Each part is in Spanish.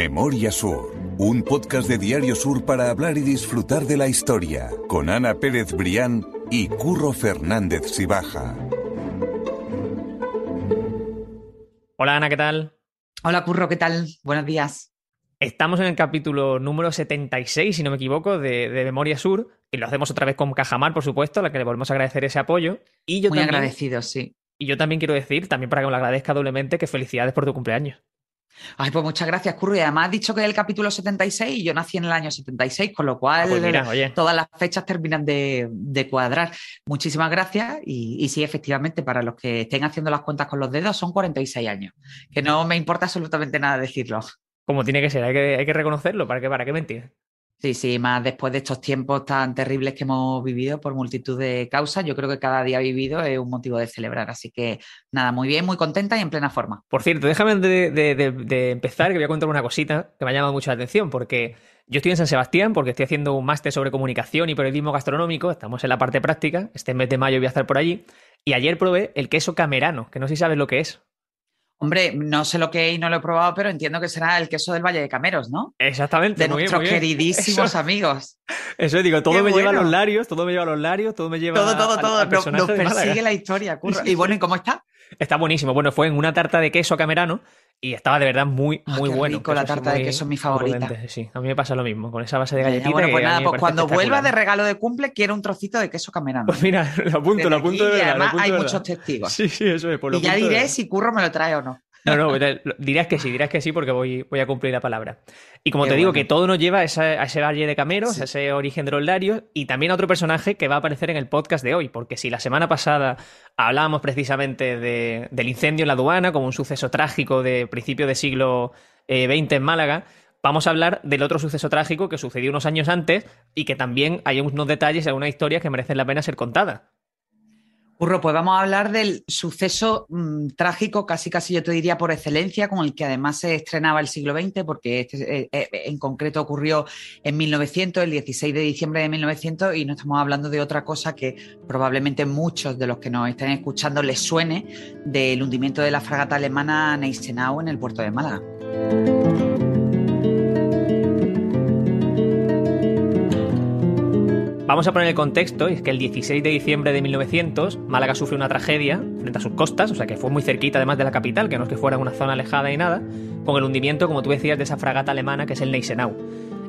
Memoria Sur, un podcast de Diario Sur para hablar y disfrutar de la historia, con Ana Pérez Brián y Curro Fernández Sibaja. Hola Ana, ¿qué tal? Hola Curro, ¿qué tal? Buenos días. Estamos en el capítulo número 76, si no me equivoco, de, Memoria Sur, y lo hacemos otra vez con Cajamar, por supuesto, a la que le volvemos a agradecer ese apoyo. Y yo Muy agradecido, sí. Y yo también quiero decir, también para que me lo agradezca doblemente, que felicidades por tu cumpleaños. Ay, pues muchas gracias, Curro. Y además has dicho que es el capítulo 76 y yo nací en el año 76, con lo cual ah, pues todas las fechas terminan de, cuadrar. Muchísimas gracias. Y, sí, efectivamente, para los que estén haciendo las cuentas con los dedos, son 46 años. Que no me importa absolutamente nada decirlo. Como tiene que ser, hay que, hay que reconocerlo. ¿Para qué, para qué mentir? Sí, sí, más después de estos tiempos tan terribles que hemos vivido por multitud de causas, yo creo que cada día vivido es un motivo de celebrar. Así que nada, muy bien, muy contenta y en plena forma. Por cierto, déjame de, empezar que voy a contar una cosita que me ha llamado mucho la atención, porque yo estoy en San Sebastián porque estoy haciendo un máster sobre comunicación y periodismo gastronómico, estamos en la parte práctica, este mes de mayo voy a estar por allí, y ayer probé el queso camerano, que no sé si sabes lo que es. Hombre, no sé lo que es y no lo he probado, pero entiendo que será el queso del Valle de Cameros, ¿no? Exactamente. De nuestros queridísimos amigos. Eso digo, todo me lleva a los larios, todo me lleva a los larios, todo me lleva todo, todo, todo. Nos, nos persigue la historia, curro. Y bueno, ¿y cómo está? Está buenísimo. Bueno, fue en una tarta de queso camerano y estaba de verdad muy, ah, muy bueno. Con la tarta de queso es mi favorita. Sí, a mí me pasa lo mismo, con esa base de galletita. bueno, pues nada, pues cuando vuelva de regalo de cumple, quiero un trocito de queso camerano. Pues mira, lo apunto, lo apunto de verdad. Y además hay muchos testigos. Sí, sí, eso es. Por lo y ya diré si Curro me lo trae o no. No, no, dirás que sí, dirás que sí porque voy, voy a cumplir la palabra. Y como te digo, que todo nos lleva a, ese valle de cameros, a ese origen de los larios y también a otro personaje que va a aparecer en el podcast de hoy, porque si la semana pasada hablábamos precisamente del incendio en la aduana como un suceso trágico de principio del siglo XX eh, en Málaga, vamos a hablar del otro suceso trágico que sucedió unos años antes y que también hay unos detalles y algunas historias que merecen la pena ser contadas. Curro, pues vamos a hablar del suceso mm, trágico, casi casi yo te diría por excelencia, con el que además se estrenaba el siglo XX, porque este, eh, eh, en concreto ocurrió en 1900, el 16 de diciembre de 1900, y no estamos hablando de otra cosa que probablemente muchos de los que nos estén escuchando les suene del hundimiento de la fragata alemana Neisenau en el puerto de Málaga. Vamos a poner el contexto, y es que el 16 de diciembre de 1900 Málaga sufre una tragedia frente a sus costas, o sea que fue muy cerquita además de la capital, que no es que fuera una zona alejada y nada, con el hundimiento, como tú decías, de esa fragata alemana que es el Neisenau.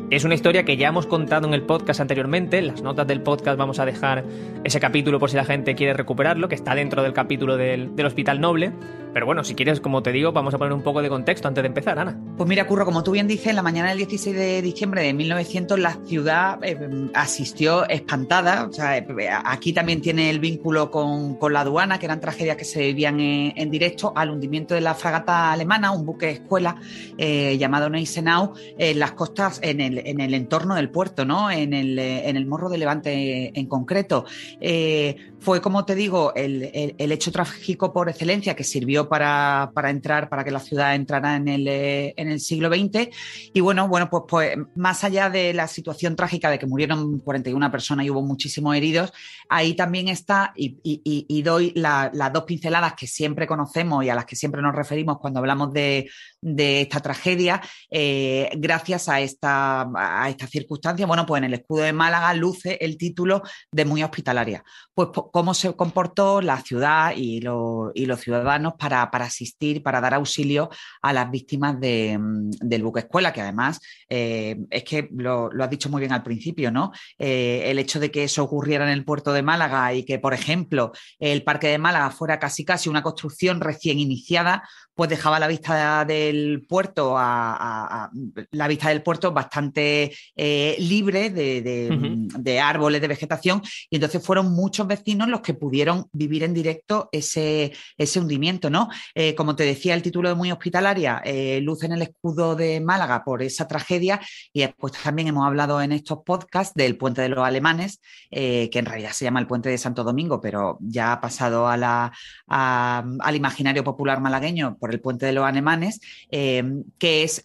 Es una historia que ya hemos contado en el podcast anteriormente. En las notas del podcast vamos a dejar ese capítulo por si la gente quiere recuperarlo, que está dentro del capítulo del, Hospital Noble. Pero bueno, si quieres, como te digo, vamos a poner un poco de contexto antes de empezar, Ana. Pues mira, Curro, como tú bien dices, en la mañana del 16 de diciembre de 1900 la ciudad eh, asistió espantada. O sea, eh, aquí también tiene el vínculo con, la aduana, que eran tragedias que se vivían en, directo, al hundimiento de la fragata alemana, un buque escuela eh, llamado Neisenau, en las costas, en el, en el entorno del puerto, ¿no? En el, eh, en el morro de Levante en concreto. Eh, fue, como te digo, el, hecho trágico por excelencia que sirvió para, entrar, para que la ciudad entrara en el, eh, en el siglo XX. Y bueno, bueno, pues, pues más allá de la situación trágica de que murieron 41 personas y hubo muchísimos heridos, ahí también está, y, doy las dos pinceladas que siempre conocemos y a las que siempre nos referimos cuando hablamos de, de esta tragedia, gracias a esta a esta circunstancia, bueno, pues en el escudo de Málaga luce el título de muy hospitalaria. Pues cómo se comportó la ciudad y, los ciudadanos para, asistir, para dar auxilio a las víctimas mm, del buque escuela, que además eh, es que lo, has dicho muy bien al principio, ¿no? Eh, el hecho de que eso ocurriera en el puerto de Málaga y que, por ejemplo, el parque de Málaga fuera casi casi una construcción recién iniciada, pues dejaba la vista del puerto a, la vista del puerto bastante eh, libre de, árboles, de vegetación, y entonces fueron muchos vecinos los que pudieron vivir en directo ese, ese hundimiento, ¿no? Eh, como te decía, el título de muy hospitalaria, eh, luz en el escudo de Málaga por esa tragedia, y después también hemos hablado en estos podcasts del puente de los alemanes, que en realidad se llama el puente de Santo Domingo, pero ya ha pasado a la, al imaginario popular malagueño por el puente de los alemanes, eh, que es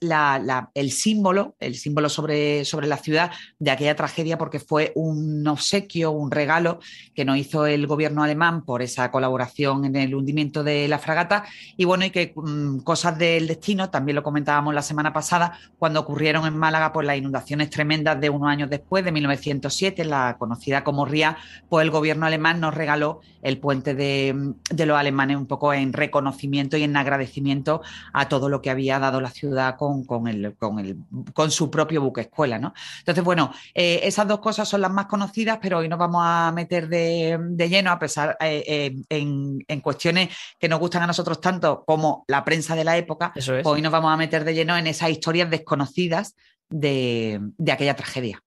el símbolo, el símbolo sobre, sobre la ciudad de aquella tragedia, porque fue un obsequio, un regalo que nos hizo el gobierno alemán por esa colaboración en el hundimiento de la fragata. Y bueno, y que mm, cosas del destino, también lo comentábamos la semana pasada, cuando ocurrieron en Málaga por pues, las inundaciones tremendas de unos años después, de 1907, la conocida como Ría, pues el gobierno alemán nos regaló el puente de, los alemanes un poco en reconocimiento y en agradecimiento a todo lo que había dado la ciudad con, con, el, con, el, con su propio buque escuela. ¿no? Entonces, bueno, eh, esas dos cosas son las más conocidas, pero hoy nos vamos a meter de, lleno, a pesar eh, eh, en, en, cuestiones que nos gustan a nosotros tanto como la prensa de la época, hoy nos vamos a meter de lleno en esas historias desconocidas de, de aquella tragedia.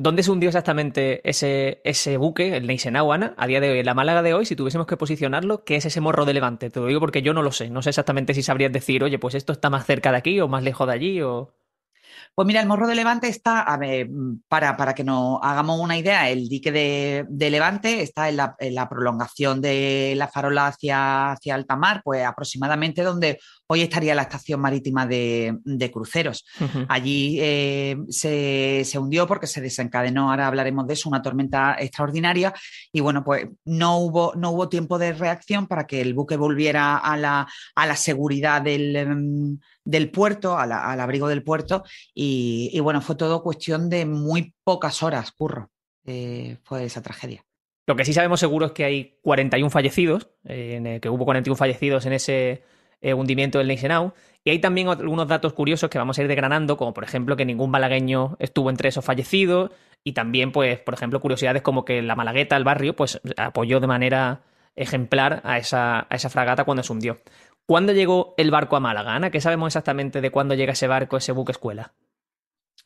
¿Dónde se hundió exactamente ese, ese buque, el Neisenau, a día de hoy? En la Málaga de hoy, si tuviésemos que posicionarlo, ¿qué es ese morro de Levante? Te lo digo porque yo no lo sé. No sé exactamente si sabrías decir, oye, pues esto está más cerca de aquí o más lejos de allí o... Pues mira, el Morro de Levante está, a ver, para, para que nos hagamos una idea, el dique de, Levante está en la, prolongación de la farola hacia, hacia alta mar, pues aproximadamente donde hoy estaría la estación marítima de, cruceros. Allí eh, se, hundió porque se desencadenó, ahora hablaremos de eso, una tormenta extraordinaria y bueno, pues no hubo, no hubo tiempo de reacción para que el buque volviera a la, a la seguridad del... Em, del puerto, al, abrigo del puerto, y, bueno, fue todo cuestión de muy pocas horas, curro, eh, fue esa tragedia. Lo que sí sabemos seguro es que hay 41 fallecidos, en que hubo 41 fallecidos en ese eh, hundimiento del Neisenau, y hay también algunos datos curiosos que vamos a ir desgranando, como por ejemplo que ningún malagueño estuvo entre esos fallecidos, y también, pues, por ejemplo, curiosidades como que la Malagueta, el barrio, pues apoyó de manera ejemplar a esa, a esa fragata cuando se hundió. ¿Cuándo llegó el barco a Málaga, Ana? ¿Qué sabemos exactamente de cuándo llega ese barco, ese buque escuela?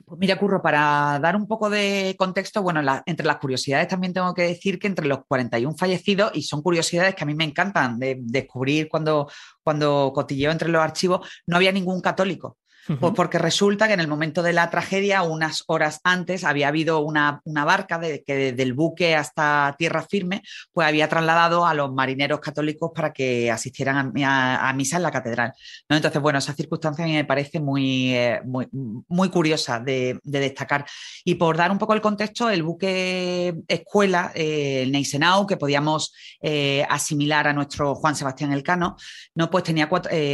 Pues mira, Curro, para dar un poco de contexto, bueno, entre las curiosidades también tengo que decir que entre los 41 fallecidos, y son curiosidades que a mí me encantan de descubrir cuando, cuando cotilleo entre los archivos, no había ningún católico. Pues porque resulta que en el momento de la tragedia, unas horas antes, había habido una, barca de, que desde el buque hasta tierra firme, pues había trasladado a los marineros católicos para que asistieran a, misa en la catedral. ¿no? Entonces, bueno, esa circunstancia a mí me parece muy, eh, muy, curiosa de, destacar. Y por dar un poco el contexto, el buque escuela, eh, el Neisenau, que podíamos eh, asimilar a nuestro Juan Sebastián Elcano, ¿no? pues tenía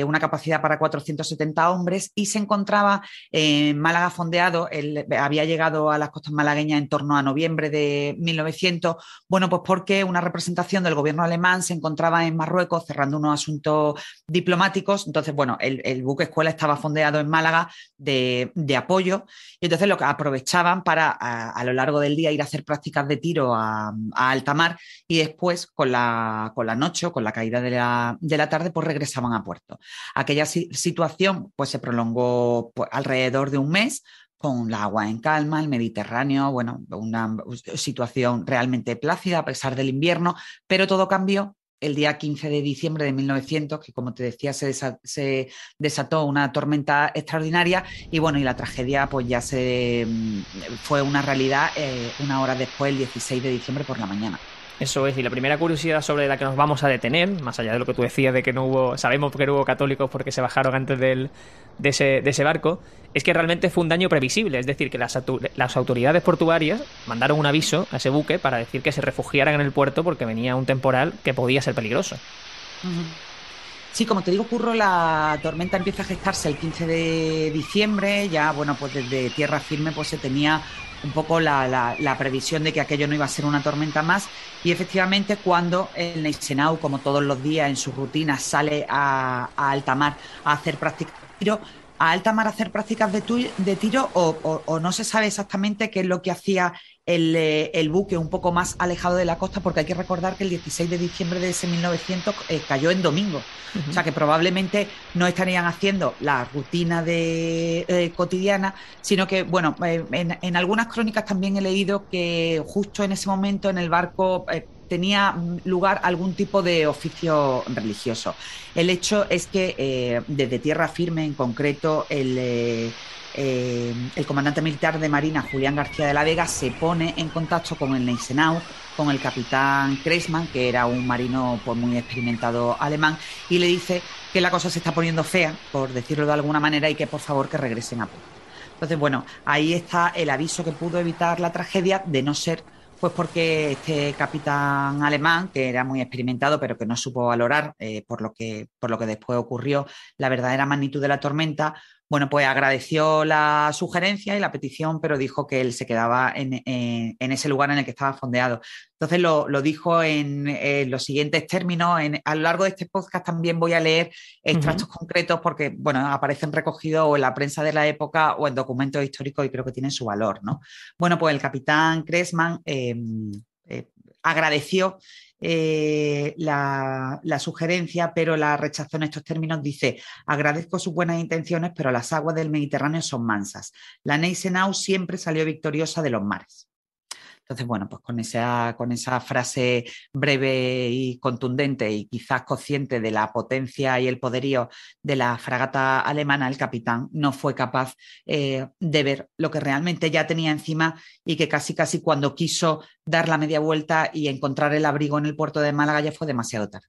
una capacidad para 470 hombres y se encontraba en Málaga fondeado, él había llegado a las costas malagueñas en torno a noviembre de 1900, bueno, pues porque una representación del gobierno alemán se encontraba en Marruecos cerrando unos asuntos diplomáticos, entonces, bueno, el, buque escuela estaba fondeado en Málaga de, apoyo y entonces lo que aprovechaban para a, lo largo del día ir a hacer prácticas de tiro a, alta mar y después con la, con la noche o con la caída de la, de la tarde pues regresaban a puerto. Aquella situación pues se prolongó alrededor de un mes con la agua en calma, el Mediterráneo, bueno, una situación realmente plácida a pesar del invierno, pero todo cambió el día 15 de diciembre de 1900, que como te decía se, desató una tormenta extraordinaria y bueno, y la tragedia pues ya se mm, fue una realidad eh, una hora después, el 16 de diciembre por la mañana. Eso es, y la primera curiosidad sobre la que nos vamos a detener, más allá de lo que tú decías de que no hubo, sabemos que no hubo católicos porque se bajaron antes del, de, ese, de ese barco, es que realmente fue un daño previsible, es decir, que las, las autoridades portuarias mandaron un aviso a ese buque para decir que se refugiaran en el puerto porque venía un temporal que podía ser peligroso. Sí, como te digo, Curro, la tormenta empieza a gestarse el 15 de diciembre, ya, bueno, pues desde tierra firme pues se tenía un poco la, previsión de que aquello no iba a ser una tormenta más. Y efectivamente, cuando el Neisenau, como todos los días en su rutina, sale a, alta mar a hacer prácticas de tiro, a alta mar a hacer prácticas de, de tiro o, no se sabe exactamente qué es lo que hacía eh, el, buque un poco más alejado de la costa, porque hay que recordar que el 16 de diciembre de ese 1900 eh, cayó en domingo. O sea que probablemente no estarían haciendo la rutina de, eh, cotidiana, sino que, bueno, en, algunas crónicas también he leído que justo en ese momento en el barco tenía lugar algún tipo de oficio religioso. El hecho es que eh, desde tierra firme, en concreto, el, el comandante militar de Marina, Julián García de la Vega, se pone en contacto con el Neisenau, con el capitán Kreisman, que era un marino pues, muy experimentado alemán, y le dice que la cosa se está poniendo fea, por decirlo de alguna manera, y que por favor que regresen a puerto. Entonces, bueno, ahí está el aviso que pudo evitar la tragedia, de no ser pues porque este capitán alemán, que era muy experimentado, pero que no supo valorar eh, por, lo que, por lo que después ocurrió la verdadera magnitud de la tormenta, bueno, pues agradeció la sugerencia y la petición, pero dijo que él se quedaba en, ese lugar en el que estaba fondeado. Entonces lo, dijo en, los siguientes términos. a lo largo de este podcast también voy a leer extractos concretos porque, bueno, aparecen recogidos o en la prensa de la época o en documentos históricos y creo que tienen su valor, ¿no? Bueno, pues el capitán Cressman em, eh, agradeció eh, la, sugerencia, pero la rechazó en estos términos. Dice, agradezco sus buenas intenciones, pero las aguas del Mediterráneo son mansas. La Neisenau siempre salió victoriosa de los mares. Entonces, bueno, pues con esa, con esa frase breve y contundente y quizás consciente de la potencia y el poderío de la fragata alemana, el capitán no fue capaz eh, de ver lo que realmente ya tenía encima y que casi, casi cuando quiso dar la media vuelta y encontrar el abrigo en el puerto de Málaga ya fue demasiado tarde.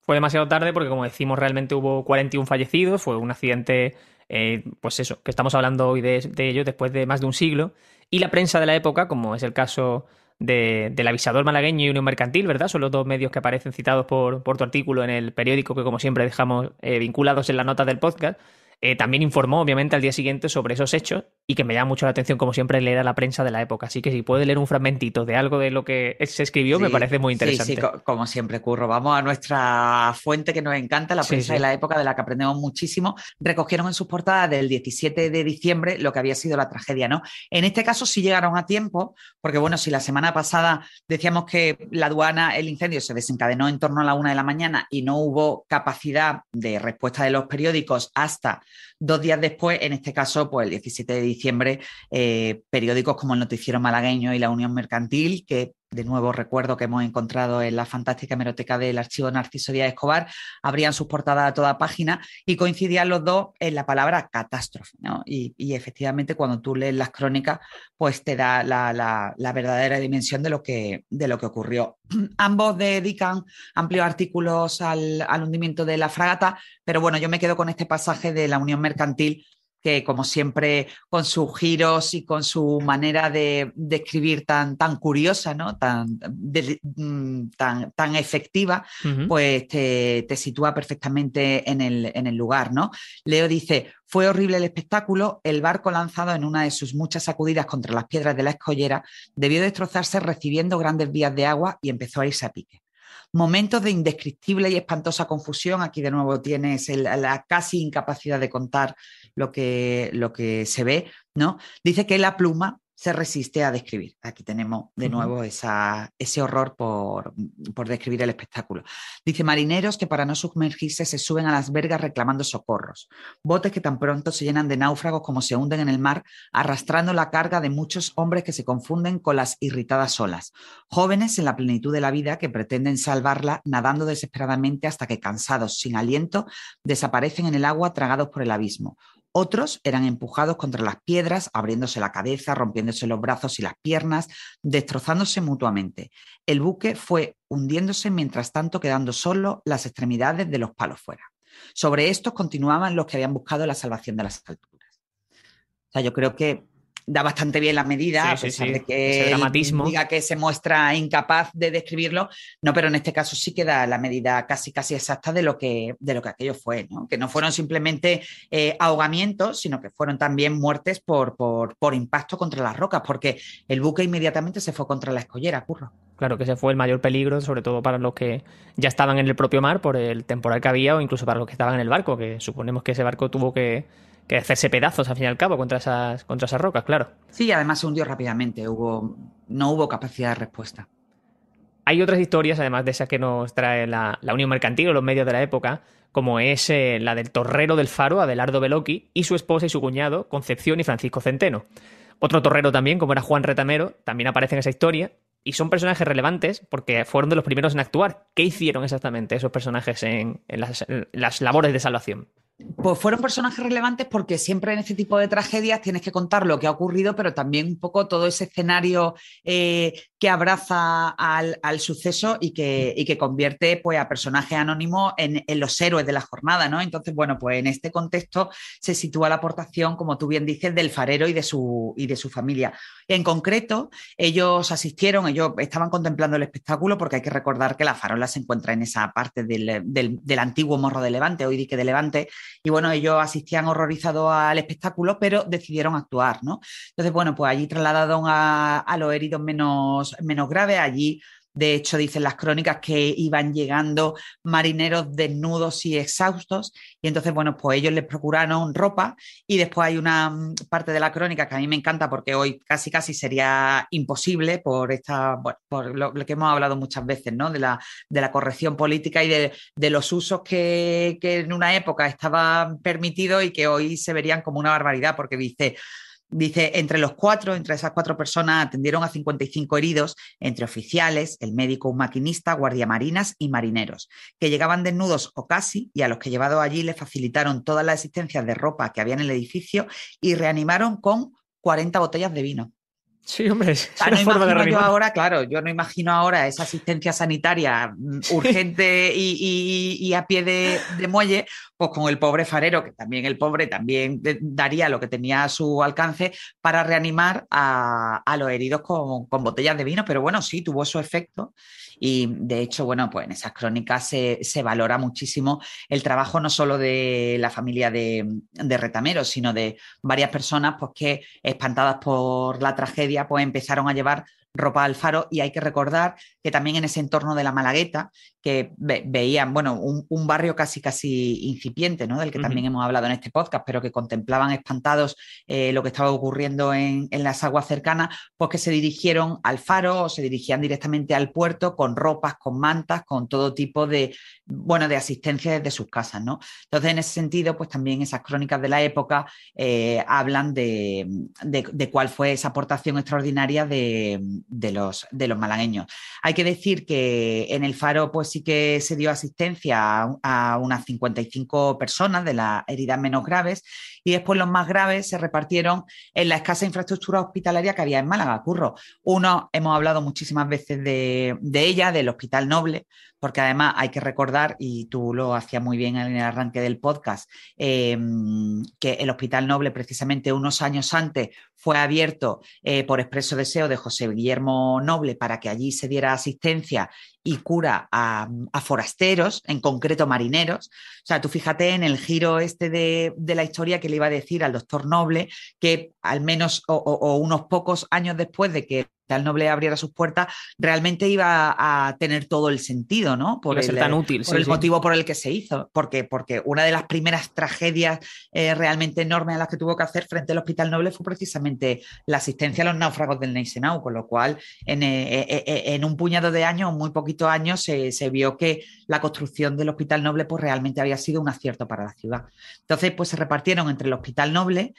Fue demasiado tarde porque, como decimos, realmente hubo 41 fallecidos, fue un accidente, eh, pues eso, que estamos hablando hoy de, de ello después de más de un siglo. Y la prensa de la época, como es el caso del avisador malagueño y Unión Mercantil, ¿verdad? Son los dos medios que aparecen citados por, por tu artículo en el periódico que, como siempre, dejamos eh, vinculados en la nota del podcast. Eh, también informó, obviamente, al día siguiente sobre esos hechos y que me llama mucho la atención, como siempre, leer a la prensa de la época. Así que si puede leer un fragmentito de algo de lo que se escribió, me parece muy interesante. Sí, sí, como siempre, Curro. Vamos a nuestra fuente que nos encanta, la prensa de la época, de la que aprendemos muchísimo. Recogieron en sus portadas del 17 de diciembre lo que había sido la tragedia, ¿no? En este caso sí llegaron a tiempo, porque bueno, si la semana pasada decíamos que la aduana, el incendio se desencadenó en torno a la una de la mañana y no hubo capacidad de respuesta de los periódicos hasta Dos días después, en este caso, pues el 17 de diciembre, eh, periódicos como el Noticiero Malagueño y la Unión Mercantil, que de nuevo recuerdo que hemos encontrado en la fantástica hemeroteca del archivo Narciso Díaz Escobar, abrían sus portadas a toda página y coincidían los dos en la palabra catástrofe. Y, efectivamente cuando tú lees las crónicas, pues te da la, verdadera dimensión de lo, que, de lo que ocurrió. Ambos dedican amplios artículos al, al hundimiento de la fragata, pero bueno, yo me quedo con este pasaje de la Unión Mercantil que como siempre con sus giros y con su manera de, escribir tan, tan curiosa, ¿no? tan, mm, tan, tan efectiva, pues te, sitúa perfectamente en el, en el lugar. ¿no? Leo dice, fue horrible el espectáculo, el barco lanzado en una de sus muchas sacudidas contra las piedras de la escollera debió destrozarse recibiendo grandes vías de agua y empezó a irse a pique momentos de indescriptible y espantosa confusión. Aquí de nuevo tienes la casi incapacidad de contar lo que, lo que se ve, ¿no? Dice que la pluma se resiste a describir. Aquí tenemos de nuevo esa, ese horror por, por, describir el espectáculo. Dice, marineros que para no sumergirse se suben a las vergas reclamando socorros. Botes que tan pronto se llenan de náufragos como se hunden en el mar, arrastrando la carga de muchos hombres que se confunden con las irritadas olas. Jóvenes en la plenitud de la vida que pretenden salvarla nadando desesperadamente hasta que cansados, sin aliento, desaparecen en el agua tragados por el abismo. Otros eran empujados contra las piedras, abriéndose la cabeza, los brazos y las piernas, destrozándose mutuamente. El buque fue hundiéndose mientras tanto quedando solo las extremidades de los palos fuera. Sobre estos continuaban los que habían buscado la salvación de las alturas. O sea, yo creo que da bastante bien la medida, a pesar de que diga que se muestra incapaz de describirlo, no, pero en este caso sí que da la medida casi casi exacta de lo que, de lo que aquello fue, ¿no? que no fueron simplemente eh, ahogamientos, sino que fueron también muertes por, por, por, impacto contra las rocas, porque el buque inmediatamente se fue contra la escollera, curro. Claro que ese fue el mayor peligro, sobre todo para los que ya estaban en el propio mar por el temporal que había o incluso para los que estaban en el barco, que suponemos que ese barco tuvo que que hacerse pedazos al fin y al cabo contra esas, contra esas rocas, claro. Sí, además se hundió rápidamente, hubo, no hubo capacidad de respuesta. Hay otras historias, además de esas que nos trae la, Unión Mercantil o los medios de la época, como es eh, la del torrero del faro, Adelardo Beloki, y su esposa y su cuñado, Concepción y Francisco Centeno. Otro torrero también, como era Juan Retamero, también aparece en esa historia, y son personajes relevantes porque fueron de los primeros en actuar. ¿Qué hicieron exactamente esos personajes en, las labores de salvación? Pues fueron personajes relevantes porque siempre en este tipo de tragedias tienes que contar lo que ha ocurrido, pero también un poco todo ese escenario eh, que abraza al, suceso y que, que, convierte pues, a personajes anónimos en, los héroes de la jornada. ¿no? Entonces, bueno, pues en este contexto se sitúa la aportación, como tú bien dices, del farero y de su, y de su familia. En concreto, ellos asistieron, ellos estaban contemplando el espectáculo porque hay que recordar que la farola se encuentra en esa parte del, del antiguo morro de Levante, hoy dique de Levante y bueno, ellos asistían horrorizados al espectáculo, pero decidieron actuar, ¿no? Entonces, bueno, pues allí trasladaron a, a los heridos menos, menos graves, allí de hecho, dicen las crónicas que iban llegando marineros desnudos y exhaustos y entonces, bueno, pues ellos les procuraron ropa y después hay una mm, parte de la crónica que a mí me encanta porque hoy casi casi sería imposible por esta, por lo, que hemos hablado muchas veces, ¿no? De la, de la corrección política y de, de los usos que, que en una época estaban permitidos y que hoy se verían como una barbaridad porque dice Dice, entre los cuatro, entre esas cuatro personas, atendieron a 55 heridos, entre oficiales, el médico, un maquinista, guardiamarinas y marineros, que llegaban desnudos o casi, y a los que llevado allí les facilitaron todas las existencias de ropa que había en el edificio y reanimaron con 40 botellas de vino. Sí, hombre, es yo ahora, claro, yo no imagino ahora esa asistencia sanitaria mm, urgente y, a pie de, muelle, pues con el pobre farero, que también el pobre también daría lo que tenía a su alcance para reanimar a, los heridos con, con, botellas de vino, pero bueno, sí, tuvo su efecto y de hecho, bueno, pues en esas crónicas se, valora muchísimo el trabajo no solo de la familia de, de Retameros, sino de varias personas pues, que, espantadas por la tragedia, pues empezaron a llevar ropa al faro y hay que recordar que también en ese entorno de la Malagueta, que veían, bueno, un, barrio casi casi incipiente, ¿no? Del que también hemos hablado en este podcast, pero que contemplaban espantados eh, lo que estaba ocurriendo en, las aguas cercanas, pues que se dirigieron al faro o se dirigían directamente al puerto con ropas, con mantas, con todo tipo de, bueno, de asistencia desde sus casas, ¿no? Entonces, en ese sentido, pues también esas crónicas de la época eh, hablan de, de, cuál fue esa aportación extraordinaria de, los, de los malagueños. Hay que decir que en el Faro, pues sí que se dio asistencia a, unas 55 personas de las heridas menos graves y después los más graves se repartieron en la escasa infraestructura hospitalaria que había en Málaga, Curro. Uno, hemos hablado muchísimas veces de, ella, del Hospital Noble, porque además hay que recordar, y tú lo hacías muy bien en el arranque del podcast, em, que el Hospital Noble precisamente unos años antes fue abierto eh, por expreso deseo de José Guillermo Noble para que allí se diera asistencia y cura a, forasteros, en concreto marineros. O sea, tú fíjate en el giro este de, la historia que le iba a decir al doctor Noble, que al menos o unos pocos años después de que Noble abriera sus puertas, realmente iba a tener todo el sentido, ¿no? Por el, tan útil, por el motivo por el que se hizo. Porque, porque una de las primeras tragedias eh, realmente enormes a las que tuvo que hacer frente al Hospital Noble fue precisamente la asistencia a los náufragos del Neisenau, con lo cual en, eh, eh, en un puñado de años, muy poquitos años, se, se, vio que la construcción del Hospital Noble pues, realmente había sido un acierto para la ciudad. Entonces, pues se repartieron entre el Hospital Noble,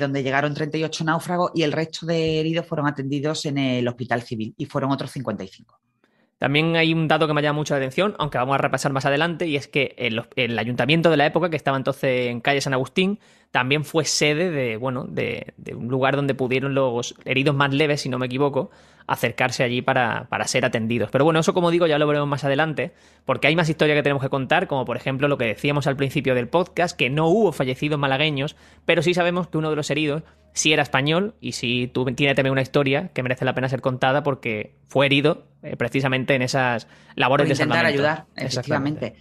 donde llegaron 38 náufragos, y el resto de heridos fueron atendidos en el el Hospital Civil y fueron otros 55. También hay un dato que me llama mucho la atención, aunque vamos a repasar más adelante, y es que el, ayuntamiento de la época, que estaba entonces en calle San Agustín, también fue sede de, bueno, de, un lugar donde pudieron los heridos más leves, si no me equivoco, acercarse allí para, para, ser atendidos. Pero bueno, eso como digo ya lo veremos más adelante, porque hay más historia que tenemos que contar, como por ejemplo lo que decíamos al principio del podcast, que no hubo fallecidos malagueños, pero sí sabemos que uno de los heridos sí era español y sí tiene también una historia que merece la pena ser contada porque fue herido eh, precisamente en esas labores por de intentar ayudar, efectivamente.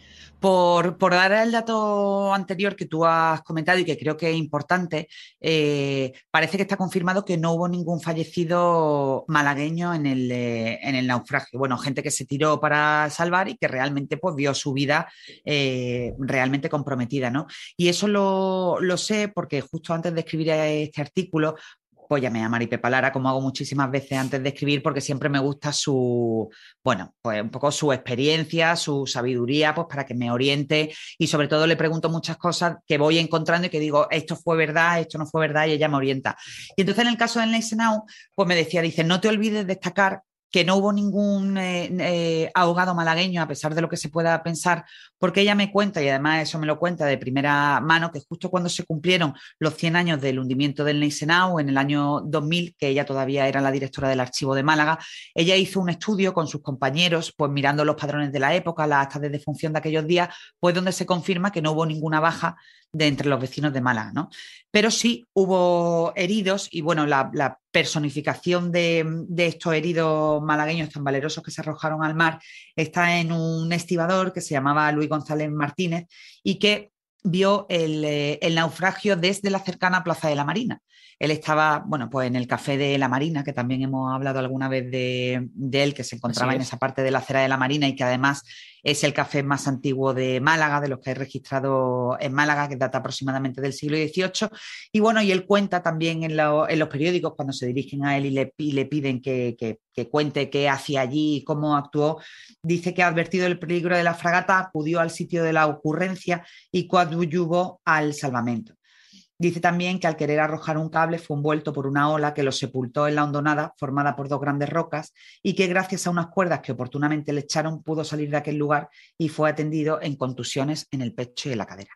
Por, dar el dato anterior que tú has comentado y que creo que es importante, eh, parece que está confirmado que no hubo ningún fallecido malagueño en el, eh, en el, naufragio. Bueno, gente que se tiró para salvar y que realmente pues, vio su vida eh, realmente comprometida. ¿no? Y eso lo sé porque justo antes de escribir este artículo, pues llamé a Maripe Lara, como hago muchísimas veces antes de escribir, porque siempre me gusta su, bueno, pues un poco su experiencia, su sabiduría, pues para que me oriente y sobre todo le pregunto muchas cosas que voy encontrando y que digo, esto fue verdad, esto no fue verdad y ella me orienta. Y entonces en el caso del Now, pues me decía, dice, no te olvides de destacar que no hubo ningún eh, eh, ahogado malagueño, a pesar de lo que se pueda pensar, porque ella me cuenta, y además eso me lo cuenta de primera mano, que justo cuando se cumplieron los 100 años del hundimiento del Neisenau, en el año 2000, que ella todavía era la directora del archivo de Málaga, ella hizo un estudio con sus compañeros, pues mirando los padrones de la época, las actas de defunción de aquellos días, pues donde se confirma que no hubo ninguna baja de entre los vecinos de Málaga, ¿no? Pero sí hubo heridos y bueno, la, personificación de, estos heridos malagueños tan valerosos que se arrojaron al mar está en un estibador que se llamaba Luis González Martínez y que vio el, eh, el naufragio desde la cercana Plaza de la Marina. Él estaba, bueno, pues en el Café de la Marina, que también hemos hablado alguna vez de, él, que se encontraba en esa parte de la acera de la Marina y que además es el café más antiguo de Málaga, de los que hay registrado en Málaga, que data aproximadamente del siglo XVIII. Y bueno, y él cuenta también en, los periódicos, cuando se dirigen a él y le, piden que, que, cuente qué hacía allí y cómo actuó, dice que ha advertido el peligro de la fragata, acudió al sitio de la ocurrencia y coadyuvó al salvamento. Dice también que al querer arrojar un cable fue envuelto por una ola que lo sepultó en la hondonada formada por dos grandes rocas y que gracias a unas cuerdas que oportunamente le echaron pudo salir de aquel lugar y fue atendido en contusiones en el pecho y en la cadera.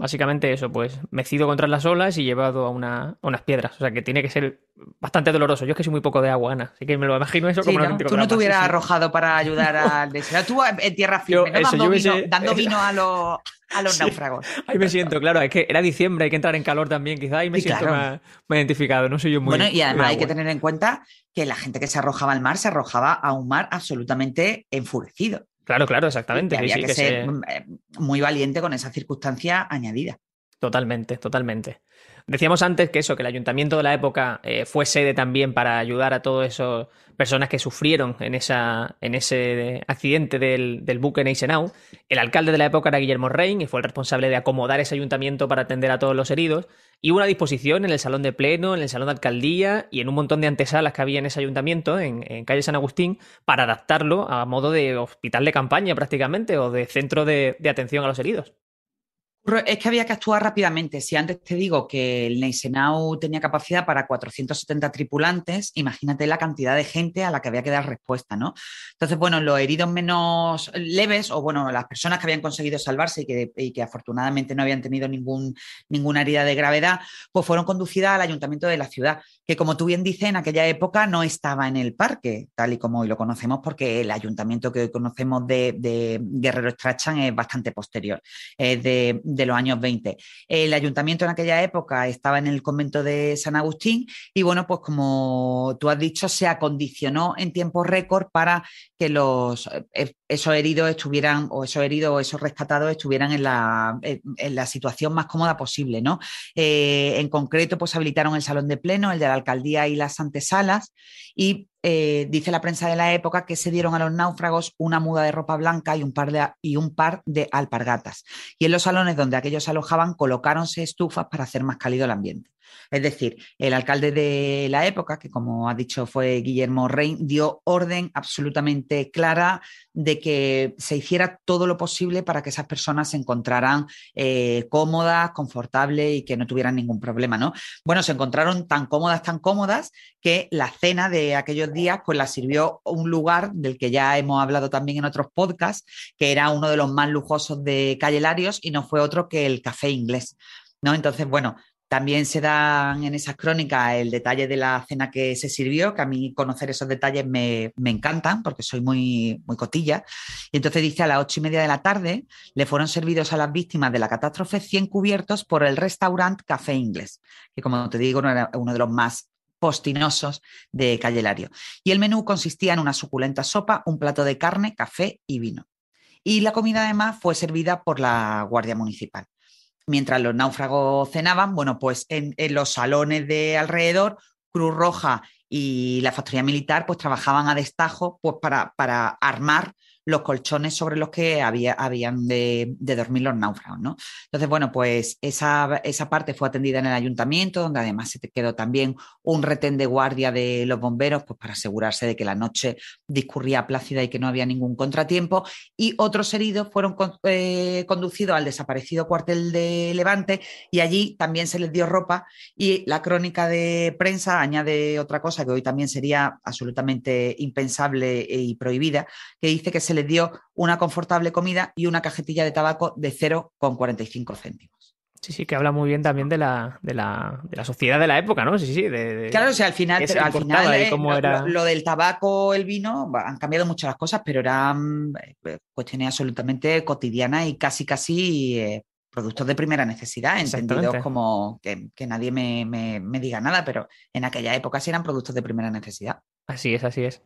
Básicamente eso, pues mecido contra las olas y llevado a, unas piedras. O sea que tiene que ser bastante doloroso. Yo es que soy muy poco de agua, Ana. Así que me lo imagino eso como ¿no? Tú no te hubieras arrojado para ayudar al deseo. Tú en tierra firme, dando, vino, a los, náufragos. Ahí me siento, claro. Es que era diciembre, hay que entrar en calor también, quizá. Ahí me siento más, identificado. No soy yo muy. Bueno, y además hay que tener en cuenta que la gente que se arrojaba al mar se arrojaba a un mar absolutamente enfurecido. Claro, claro, exactamente. había que, ser eh, muy valiente con esa circunstancia añadida. Totalmente, totalmente. Decíamos antes que eso, que el ayuntamiento de la época eh, fue sede también para ayudar a todas esas personas que sufrieron en, ese accidente del, del buque Neisenau. El alcalde de la época era Guillermo Rein y fue el responsable de acomodar ese ayuntamiento para atender a todos los heridos. Y hubo una disposición en el salón de pleno, en el salón de alcaldía y en un montón de antesalas que había en ese ayuntamiento, en, calle San Agustín, para adaptarlo a modo de hospital de campaña prácticamente o de centro de atención a los heridos. Es que había que actuar rápidamente. Si antes te digo que el Neisenau tenía capacidad para 470 tripulantes, imagínate la cantidad de gente a la que había que dar respuesta, ¿no? Entonces, bueno, los heridos menos leves, o bueno, las personas que habían conseguido salvarse y que, afortunadamente no habían tenido ningún, ninguna herida de gravedad, pues fueron conducidas al ayuntamiento de la ciudad, que como tú bien dices, en aquella época no estaba en el parque, tal y como hoy lo conocemos, porque el ayuntamiento que hoy conocemos de, Guerrero Strachan es bastante posterior, de de los años 20. El ayuntamiento en aquella época estaba en el convento de San Agustín y bueno, pues como tú has dicho, se acondicionó en tiempo récord para que los, eh, esos heridos estuvieran, o esos heridos o esos rescatados estuvieran en la, en la situación más cómoda posible, ¿no? Eh, en concreto, pues habilitaron el salón de pleno, el de la alcaldía y las antesalas y eh, dice la prensa de la época que se dieron a los náufragos una muda de ropa blanca y un par de, y un par de alpargatas. Y en los salones donde aquellos alojaban colocáronse estufas para hacer más cálido el ambiente. Es decir, el alcalde de la época, que como ha dicho fue Guillermo Rein, dio orden absolutamente clara de que se hiciera todo lo posible para que esas personas se encontraran eh, cómodas, confortables y que no tuvieran ningún problema, ¿no? Bueno, se encontraron tan cómodas, tan cómodas, que la cena de aquellos días pues la sirvió un lugar del que ya hemos hablado también en otros podcasts, que era uno de los más lujosos de Calle Larios y no fue otro que el café inglés. ¿No? Entonces, bueno, también se dan en esas crónicas el detalle de la cena que se sirvió, que a mí conocer esos detalles me, encantan porque soy muy, muy cotilla. Y entonces dice a las ocho y media de la tarde le fueron servidos a las víctimas de la catástrofe 100 cubiertos por el restaurante Café Inglés, que como te digo era uno de los más postinosos de Calle Lario. Y el menú consistía en una suculenta sopa, un plato de carne, café y vino. Y la comida además fue servida por la Guardia Municipal mientras los náufragos cenaban, bueno, pues en, los salones de alrededor, Cruz Roja y la factoría militar pues trabajaban a destajo pues para, para armar los colchones sobre los que había, habían de, dormir los náufragos. ¿no? Entonces, bueno, pues esa, esa parte fue atendida en el ayuntamiento, donde además se quedó también un retén de guardia de los bomberos, pues para asegurarse de que la noche discurría plácida y que no había ningún contratiempo. Y otros heridos fueron eh, conducidos al desaparecido cuartel de Levante y allí también se les dio ropa y la crónica de prensa añade otra cosa que hoy también sería absolutamente impensable y prohibida, que dice que se les dio una confortable comida y una cajetilla de tabaco de 0,45 céntimos. Sí, sí, que habla muy bien también de la, de la, de la sociedad de la época, ¿no? Sí, sí. De, claro, o sea, al final, al final eh, lo, del tabaco, el vino, han cambiado muchas las cosas, pero eran eh, cuestiones absolutamente cotidianas y casi, casi eh, productos de primera necesidad, entendidos como que, nadie me, me, diga nada, pero en aquella época sí eran productos de primera necesidad. Así es, así es.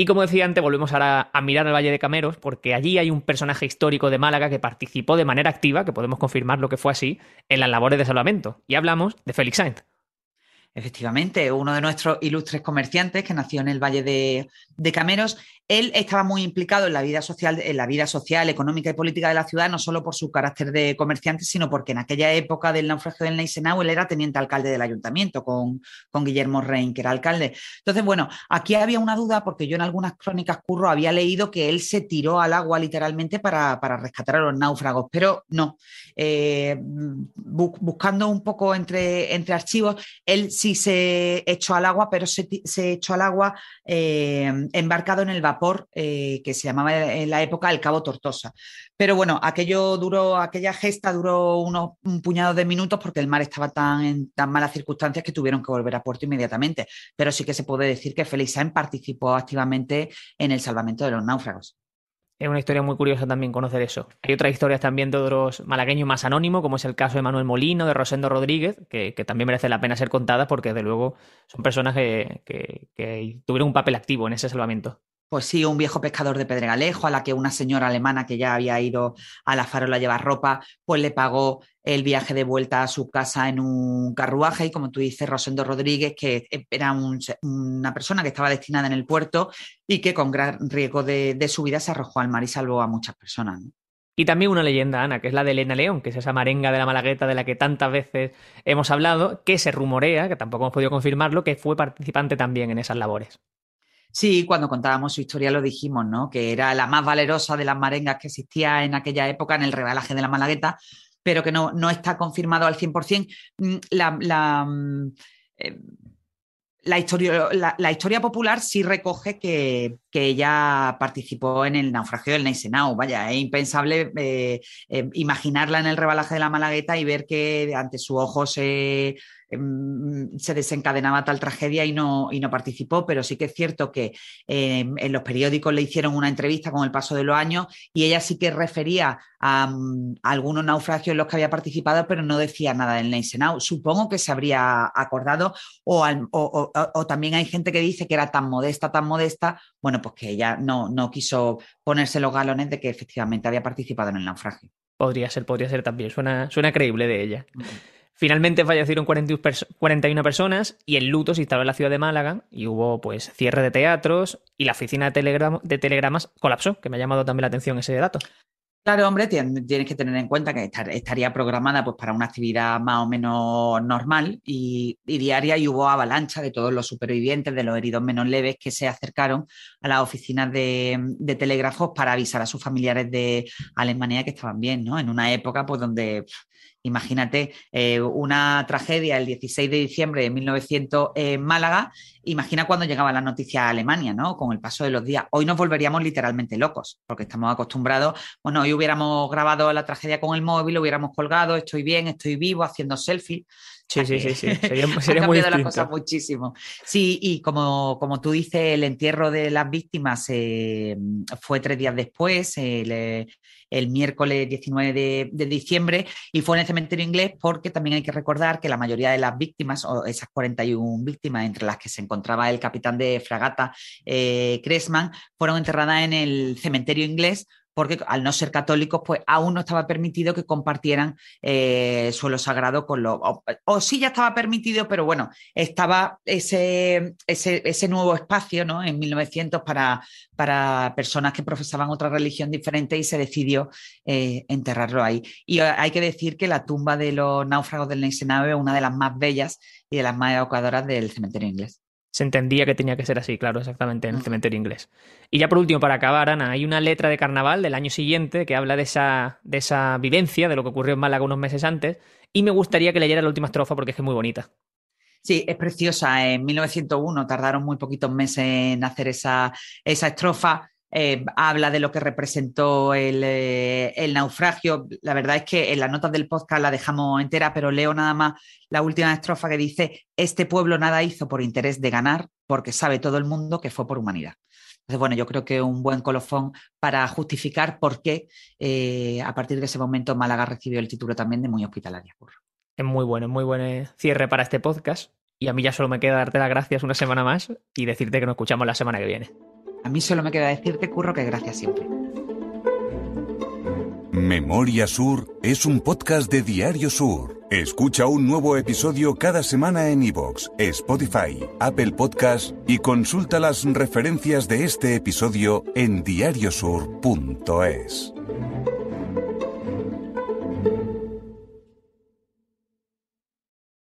Y como decía antes, volvemos ahora a mirar el Valle de Cameros, porque allí hay un personaje histórico de Málaga que participó de manera activa, que podemos confirmar lo que fue así, en las labores de salvamento. Y hablamos de Félix Sainz. Efectivamente, uno de nuestros ilustres comerciantes que nació en el Valle de, de Cameros él estaba muy implicado en la vida social, en la vida social, económica y política de la ciudad, no solo por su carácter de comerciante, sino porque en aquella época del naufragio del Neisenau él era teniente alcalde del ayuntamiento con, con Guillermo Rein, que era alcalde. Entonces, bueno, aquí había una duda porque yo en algunas crónicas curro había leído que él se tiró al agua literalmente para, rescatar a los náufragos, pero no. Eh, buscando un poco entre, entre archivos, él sí se echó al agua, pero se, echó al agua eh, embarcado en el vapor eh, que se llamaba en la época el Cabo Tortosa. Pero bueno, aquello duró, aquella gesta duró unos, un puñado de minutos porque el mar estaba tan en tan malas circunstancias que tuvieron que volver a puerto inmediatamente. Pero sí que se puede decir que Félix Sainz participó activamente en el salvamento de los náufragos. Es una historia muy curiosa también conocer eso. Hay otras historias también de otros malagueños más anónimos, como es el caso de Manuel Molino, de Rosendo Rodríguez, que, también merece la pena ser contadas porque, desde luego, son personas que tuvieron un papel activo en ese salvamento. Pues sí, un viejo pescador de Pedregalejo, a la que una señora alemana que ya había ido a la farola a llevar ropa, pues le pagó el viaje de vuelta a su casa en un carruaje. Y como tú dices, Rosendo Rodríguez, que era una persona que estaba destinada en el puerto y que con gran riesgo de, su vida se arrojó al mar y salvó a muchas personas. Y también una leyenda, Ana, que es la de Elena León, que es esa marenga de la Malagueta de la que tantas veces hemos hablado, que se rumorea, que tampoco hemos podido confirmarlo, que fue participante también en esas labores. Sí, cuando contábamos su historia lo dijimos, ¿no? Que era la más valerosa de las marengas que existía en aquella época en el rebalaje de la Malagueta, pero que no, no está confirmado al 100%. Mm, la, la, mm, eh, la historia, la, historia, popular sí recoge que, ella participó en el naufragio del Neisenau. Vaya, es impensable eh, eh, imaginarla en el rebalaje de la Malagueta y ver que ante su ojo se se desencadenaba tal tragedia y no, y no participó, pero sí que es cierto que em, en los periódicos le hicieron una entrevista con el paso de los años y ella sí que refería a, mm, algunos naufragios en los que había participado, pero no decía nada del Neisenau. Supongo que se habría acordado o, o, también hay gente que dice que era tan modesta, tan modesta, bueno, pues que ella no, no quiso ponerse los galones de que efectivamente había participado en el naufragio. Podría ser, podría ser también. Suena, suena creíble de ella. Finalmente fallecieron 41 personas y el luto se instaló en la ciudad de Málaga y hubo pues cierre de teatros y la oficina de, telegramas colapsó, que me ha llamado también la atención ese dato. Claro, hombre, tienes que tener en cuenta que estaría programada pues, para una actividad más o menos normal y, diaria y hubo avalancha de todos los supervivientes, de los heridos menos leves que se acercaron a las oficinas de, de telégrafos para avisar a sus familiares de Alemania que estaban bien, ¿no? En una época pues donde Imagínate eh, una tragedia el 16 de diciembre de 1900 en Málaga. Imagina cuando llegaba la noticia a Alemania, ¿no? Con el paso de los días. Hoy nos volveríamos literalmente locos, porque estamos acostumbrados. Bueno, hoy hubiéramos grabado la tragedia con el móvil, lo hubiéramos colgado, estoy bien, estoy vivo, haciendo selfie. Sí, sí, sí, sí. Sería, sería muy las cosas muchísimo. Sí, y como, como tú dices, el entierro de las víctimas eh, fue tres días después. El, el miércoles 19 de, diciembre y fue en el cementerio inglés porque también hay que recordar que la mayoría de las víctimas, o esas 41 víctimas entre las que se encontraba el capitán de fragata eh, Cressman, fueron enterradas en el cementerio inglés porque al no ser católicos, pues aún no estaba permitido que compartieran eh, suelo sagrado con los... O, sí ya estaba permitido, pero bueno, estaba ese, ese, nuevo espacio ¿no? en 1900 para, para personas que profesaban otra religión diferente y se decidió eh, enterrarlo ahí. Y hay que decir que la tumba de los náufragos del Neisenave es una de las más bellas y de las más evocadoras del cementerio inglés se entendía que tenía que ser así, claro, exactamente, en el cementerio inglés. Y ya por último, para acabar, Ana, hay una letra de carnaval del año siguiente que habla de esa, de esa vivencia, de lo que ocurrió en Málaga unos meses antes, y me gustaría que leyera la última estrofa porque es que es muy bonita. Sí, es preciosa. En 1901 tardaron muy poquitos meses en hacer esa, esa estrofa. Eh, habla de lo que representó eh, el, naufragio. La verdad es que en las notas del podcast la dejamos entera, pero leo nada más la última estrofa que dice, este pueblo nada hizo por interés de ganar, porque sabe todo el mundo que fue por humanidad. Entonces, bueno, yo creo que un buen colofón para justificar por qué eh, a partir de ese momento Málaga recibió el título también de muy hospitalaria. Es muy bueno, es muy buen cierre para este podcast. Y a mí ya solo me queda darte las gracias una semana más y decirte que nos escuchamos la semana que viene. A mí solo me queda decirte, Curro, que gracias siempre. Memoria Sur es un podcast de Diario Sur. Escucha un nuevo episodio cada semana en iVoox, Spotify, Apple Podcast y consulta las referencias de este episodio en diariosur.es.